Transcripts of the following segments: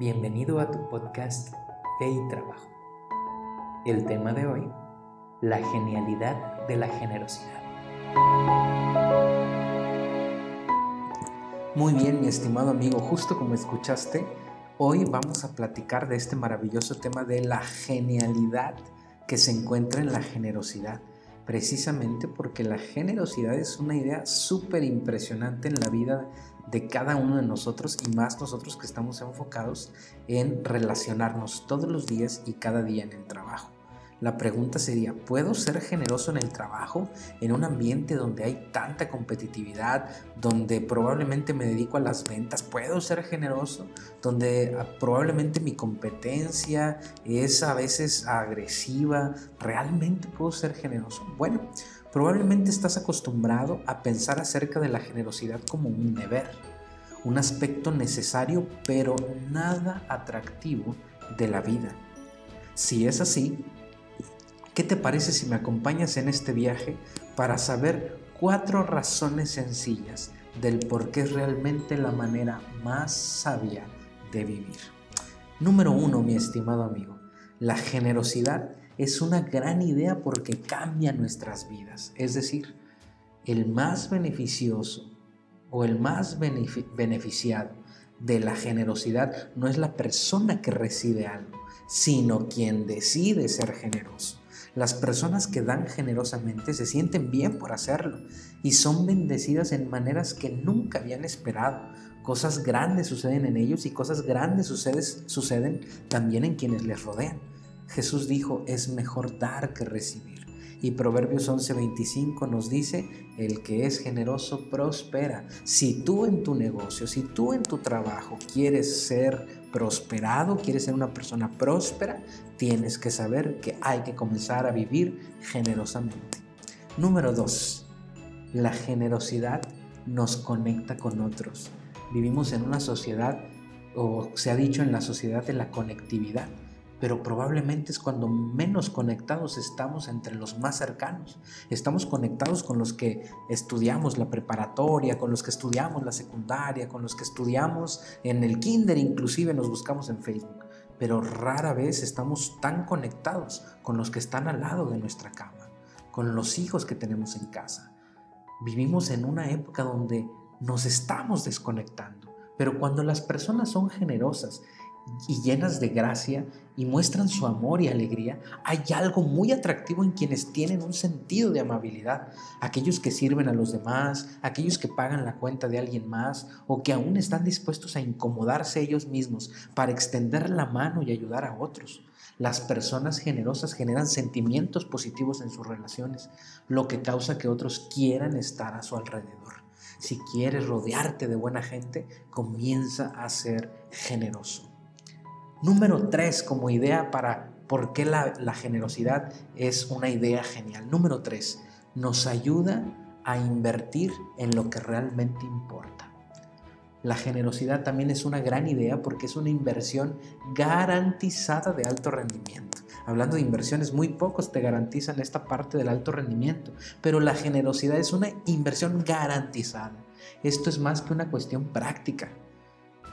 Bienvenido a tu podcast Fe y Trabajo. El tema de hoy, la genialidad de la generosidad. Muy bien, mi estimado amigo, justo como escuchaste, hoy vamos a platicar de este maravilloso tema de la genialidad que se encuentra en la generosidad precisamente porque la generosidad es una idea súper impresionante en la vida de cada uno de nosotros y más nosotros que estamos enfocados en relacionarnos todos los días y cada día en el trabajo. La pregunta sería, ¿puedo ser generoso en el trabajo, en un ambiente donde hay tanta competitividad, donde probablemente me dedico a las ventas? ¿Puedo ser generoso? Donde ah, probablemente mi competencia es a veces agresiva. ¿Realmente puedo ser generoso? Bueno, probablemente estás acostumbrado a pensar acerca de la generosidad como un deber, un aspecto necesario pero nada atractivo de la vida. Si es así, ¿Qué te parece si me acompañas en este viaje para saber cuatro razones sencillas del por qué es realmente la manera más sabia de vivir? Número uno, mi estimado amigo, la generosidad es una gran idea porque cambia nuestras vidas. Es decir, el más beneficioso o el más beneficiado de la generosidad no es la persona que recibe algo, sino quien decide ser generoso. Las personas que dan generosamente se sienten bien por hacerlo y son bendecidas en maneras que nunca habían esperado. Cosas grandes suceden en ellos y cosas grandes suceden también en quienes les rodean. Jesús dijo, es mejor dar que recibir. Y Proverbios 11:25 nos dice, el que es generoso prospera. Si tú en tu negocio, si tú en tu trabajo quieres ser prosperado, quieres ser una persona próspera, tienes que saber que hay que comenzar a vivir generosamente. Número 2. La generosidad nos conecta con otros. Vivimos en una sociedad, o se ha dicho en la sociedad de la conectividad pero probablemente es cuando menos conectados estamos entre los más cercanos. Estamos conectados con los que estudiamos la preparatoria, con los que estudiamos la secundaria, con los que estudiamos en el kinder, inclusive nos buscamos en Facebook. Pero rara vez estamos tan conectados con los que están al lado de nuestra cama, con los hijos que tenemos en casa. Vivimos en una época donde nos estamos desconectando. Pero cuando las personas son generosas y llenas de gracia y muestran su amor y alegría, hay algo muy atractivo en quienes tienen un sentido de amabilidad. Aquellos que sirven a los demás, aquellos que pagan la cuenta de alguien más o que aún están dispuestos a incomodarse ellos mismos para extender la mano y ayudar a otros. Las personas generosas generan sentimientos positivos en sus relaciones, lo que causa que otros quieran estar a su alrededor. Si quieres rodearte de buena gente, comienza a ser generoso. Número tres, como idea para por qué la, generosidad es una idea genial. Número tres, nos ayuda a invertir en lo que realmente importa. La generosidad también es una gran idea porque es una inversión garantizada de alto rendimiento. Hablando de inversiones, muy pocos te garantizan esta parte del alto rendimiento, pero la generosidad es una inversión garantizada. Esto es más que una cuestión práctica.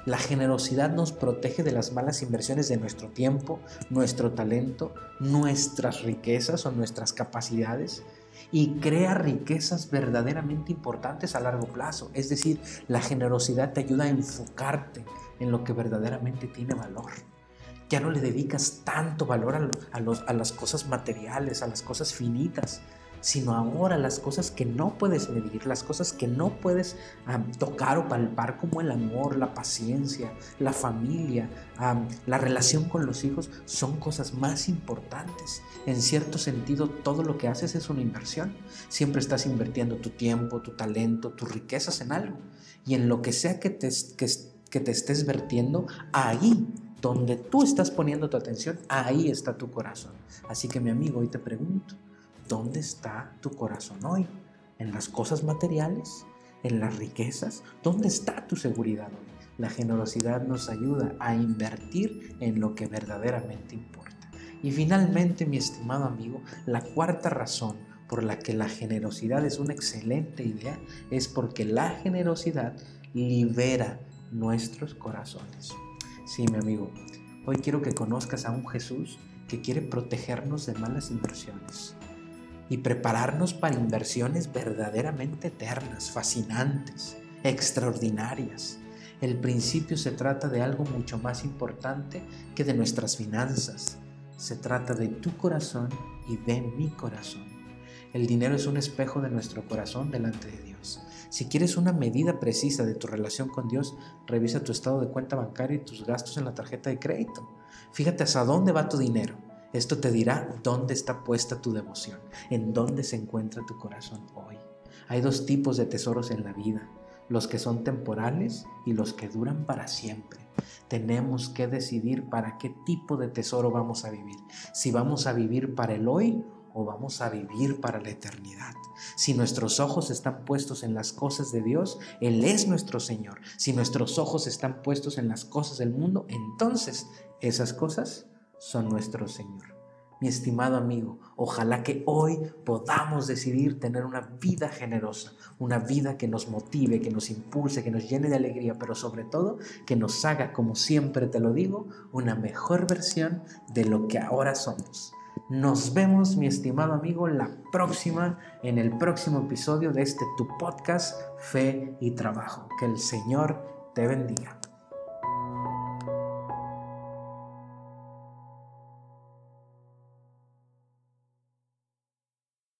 La generosidad nos protege de las malas inversiones de nuestro tiempo, nuestro talento, nuestras riquezas o nuestras capacidades y crea riquezas verdaderamente importantes a largo plazo. Es decir, la generosidad te ayuda a enfocarte en lo que verdaderamente tiene valor. Ya no le dedicas tanto valor a, las cosas materiales, a las cosas finitas, sino ahora las cosas que no puedes medir, las cosas que no puedes tocar o palpar como el amor, la paciencia, la familia, la relación con los hijos, son cosas más importantes. En cierto sentido, todo lo que haces es una inversión. Siempre estás invirtiendo tu tiempo, tu talento, tus riquezas en algo. Y en lo que sea que te, que te estés vertiendo, ahí donde tú estás poniendo tu atención, ahí está tu corazón. Así que mi amigo, hoy te pregunto, ¿Dónde está tu corazón hoy? ¿En las cosas materiales? ¿En las riquezas? ¿Dónde está tu seguridad hoy? La generosidad nos ayuda a invertir en lo que verdaderamente importa. Y finalmente, mi estimado amigo, la cuarta razón por la que la generosidad es una excelente idea es porque la generosidad libera nuestros corazones. Sí, mi amigo, hoy quiero que conozcas a un Jesús que quiere protegernos de malas inversiones y prepararnos para inversiones verdaderamente eternas, fascinantes, extraordinarias. El principio se trata de algo mucho más importante que de nuestras finanzas. Se trata de tu corazón y de mi corazón. El dinero es un espejo de nuestro corazón delante de Dios. Si quieres una medida precisa de tu relación con Dios, revisa tu estado de cuenta bancaria y tus gastos en la tarjeta de crédito. Fíjate hasta dónde va tu dinero. Esto te dirá dónde está puesta tu devoción, en dónde se encuentra tu corazón hoy. Hay dos tipos de tesoros en la vida, los que son temporales y los que duran para siempre. Tenemos que decidir para qué tipo de tesoro vamos a vivir, si vamos a vivir para el hoy o vamos a vivir para la eternidad. Si nuestros ojos están puestos en las cosas de Dios, Él es nuestro Señor. Si nuestros ojos están puestos en las cosas del mundo, entonces esas cosas son nuestro Señor. Mi estimado amigo, ojalá que hoy podamos decidir tener una vida generosa, una vida que nos motive, que nos impulse, que nos llene de alegría, pero sobre todo que nos haga, como siempre te lo digo, una mejor versión de lo que ahora somos. Nos vemos, mi estimado amigo, la próxima, en el próximo episodio de este tu podcast, Fe y Trabajo. Que el Señor te bendiga.